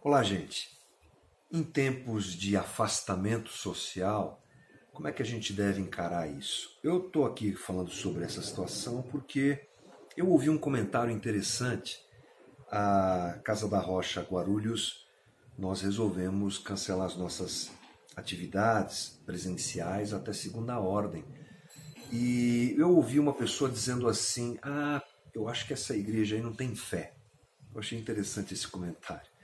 Olá, gente. Em tempos de afastamento social, como é que a gente deve encarar isso? Eu estou aqui falando sobre essa situação porque eu ouvi um comentário interessante. A Casa da Rocha Guarulhos, nós resolvemos cancelar as nossas atividades presenciais até segunda ordem. E eu ouvi uma pessoa dizendo assim: Ah, eu acho que essa igreja aí não tem fé. Eu achei interessante esse comentário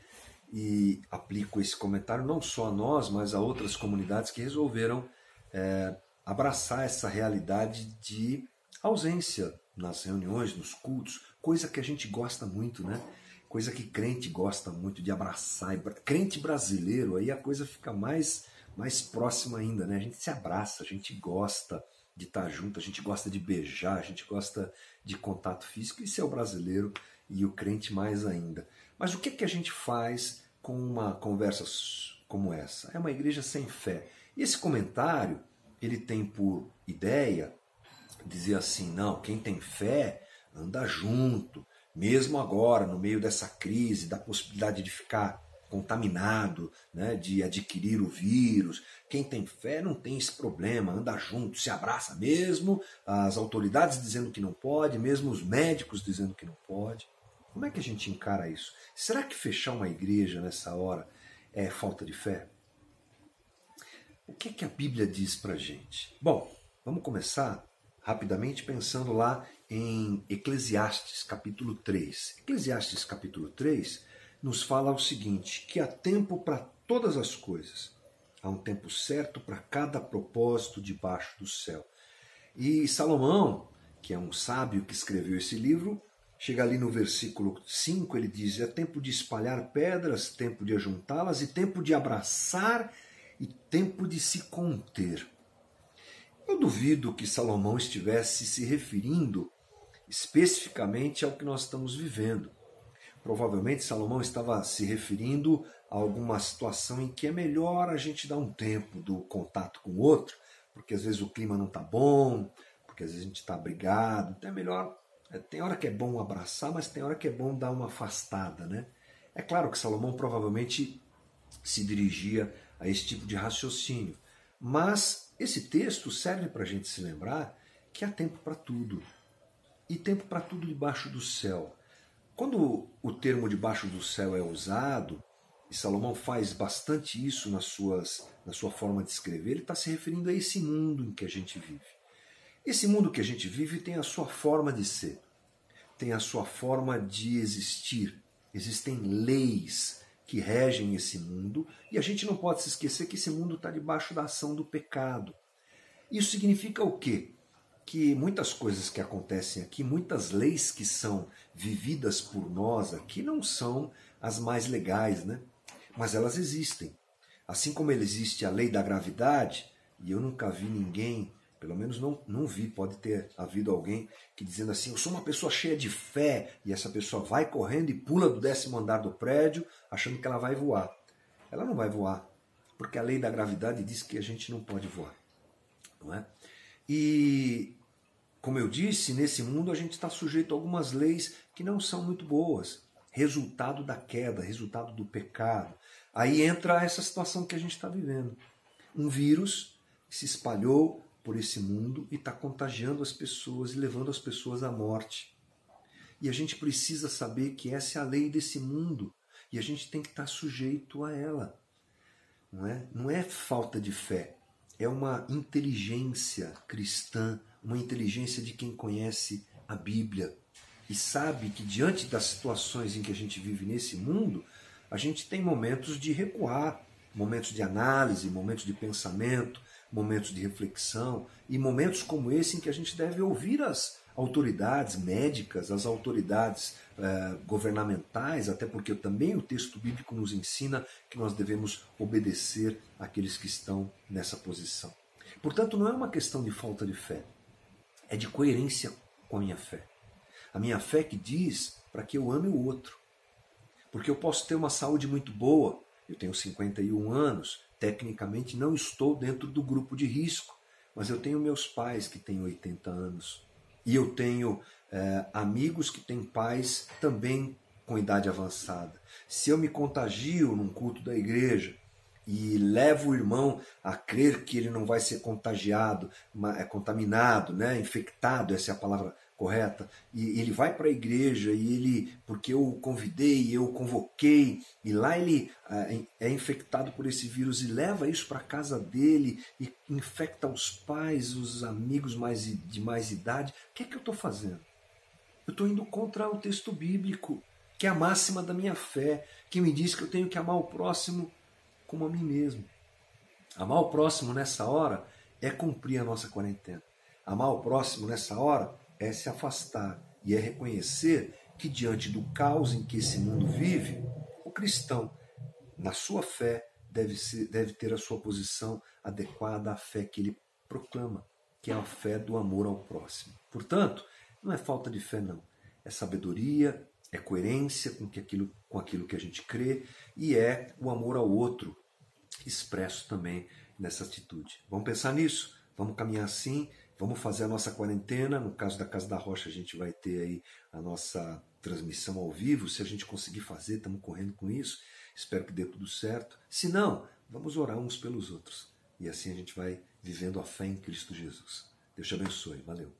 e aplico esse comentário não só a nós, mas a outras comunidades que resolveram é, abraçar essa realidade de ausência nas reuniões, nos cultos, coisa que a gente gosta muito, né? Coisa que crente gosta muito de abraçar. Crente brasileiro, aí a coisa fica mais, mais próxima ainda, né? A gente se abraça, a gente gosta de estar junto, a gente gosta de beijar, a gente gosta de contato físico. Isso é o brasileiro e o crente mais ainda. Mas o que, que a gente faz com uma conversa como essa. É uma igreja sem fé. E esse comentário, ele tem por ideia dizer assim, não, quem tem fé anda junto, mesmo agora, no meio dessa crise, da possibilidade de ficar contaminado, né, de adquirir o vírus. Quem tem fé não tem esse problema, anda junto, se abraça mesmo, as autoridades dizendo que não pode, mesmo os médicos dizendo que não pode. Como é que a gente encara isso? Será que fechar uma igreja nessa hora é falta de fé? O que é que a Bíblia diz para gente? Bom, vamos começar rapidamente pensando lá em Eclesiastes capítulo 3. Eclesiastes capítulo 3 nos fala o seguinte: que há tempo para todas as coisas, há um tempo certo para cada propósito debaixo do céu. E Salomão, que é um sábio que escreveu esse livro, Chega ali no versículo 5, ele diz: É tempo de espalhar pedras, tempo de ajuntá-las, e tempo de abraçar, e tempo de se conter. Eu duvido que Salomão estivesse se referindo especificamente ao que nós estamos vivendo. Provavelmente Salomão estava se referindo a alguma situação em que é melhor a gente dar um tempo do contato com o outro, porque às vezes o clima não está bom, porque às vezes a gente está brigado, então é melhor tem hora que é bom abraçar, mas tem hora que é bom dar uma afastada, né? É claro que Salomão provavelmente se dirigia a esse tipo de raciocínio, mas esse texto serve para a gente se lembrar que há tempo para tudo e tempo para tudo debaixo do céu. Quando o termo debaixo do céu é usado, e Salomão faz bastante isso nas suas, na sua forma de escrever, ele está se referindo a esse mundo em que a gente vive. Esse mundo que a gente vive tem a sua forma de ser, tem a sua forma de existir. Existem leis que regem esse mundo e a gente não pode se esquecer que esse mundo está debaixo da ação do pecado. Isso significa o quê? Que muitas coisas que acontecem aqui, muitas leis que são vividas por nós aqui, não são as mais legais, né? Mas elas existem. Assim como existe a lei da gravidade, e eu nunca vi ninguém pelo menos não, não vi, pode ter havido alguém que dizendo assim, eu sou uma pessoa cheia de fé, e essa pessoa vai correndo e pula do décimo andar do prédio, achando que ela vai voar. Ela não vai voar, porque a lei da gravidade diz que a gente não pode voar. Não é? E, como eu disse, nesse mundo a gente está sujeito a algumas leis que não são muito boas. Resultado da queda, resultado do pecado. Aí entra essa situação que a gente está vivendo. Um vírus se espalhou por esse mundo e está contagiando as pessoas e levando as pessoas à morte. E a gente precisa saber que essa é a lei desse mundo e a gente tem que estar tá sujeito a ela. Não é? não é falta de fé, é uma inteligência cristã, uma inteligência de quem conhece a Bíblia e sabe que diante das situações em que a gente vive nesse mundo, a gente tem momentos de recuar, momentos de análise, momentos de pensamento, momentos de reflexão e momentos como esse em que a gente deve ouvir as autoridades médicas, as autoridades eh, governamentais, até porque também o texto bíblico nos ensina que nós devemos obedecer àqueles que estão nessa posição. Portanto, não é uma questão de falta de fé, é de coerência com a minha fé. A minha fé que diz para que eu ame o outro. Porque eu posso ter uma saúde muito boa, eu tenho 51 anos, tecnicamente não estou dentro do grupo de risco, mas eu tenho meus pais que têm 80 anos e eu tenho é, amigos que têm pais também com idade avançada. Se eu me contagio num culto da igreja e levo o irmão a crer que ele não vai ser contagiado, é contaminado, né, infectado, essa é a palavra correta, e ele vai para a igreja e ele, porque eu o convidei, eu o convoquei, e lá ele é, é infectado por esse vírus e leva isso para casa dele e infecta os pais, os amigos mais de mais idade. O que é que eu estou fazendo? Eu estou indo contra o texto bíblico, que é a máxima da minha fé, que me diz que eu tenho que amar o próximo como a mim mesmo. Amar o próximo nessa hora é cumprir a nossa quarentena. Amar o próximo nessa hora é se afastar e é reconhecer que diante do caos em que esse mundo vive, o cristão, na sua fé, deve, ser, deve ter a sua posição adequada à fé que ele proclama, que é a fé do amor ao próximo. Portanto, não é falta de fé, não. É sabedoria, é coerência com, que aquilo, com aquilo que a gente crê e é o amor ao outro expresso também nessa atitude. Vamos pensar nisso? Vamos caminhar assim? Vamos fazer a nossa quarentena. No caso da Casa da Rocha, a gente vai ter aí a nossa transmissão ao vivo. Se a gente conseguir fazer, estamos correndo com isso. Espero que dê tudo certo. Se não, vamos orar uns pelos outros. E assim a gente vai vivendo a fé em Cristo Jesus. Deus te abençoe. Valeu.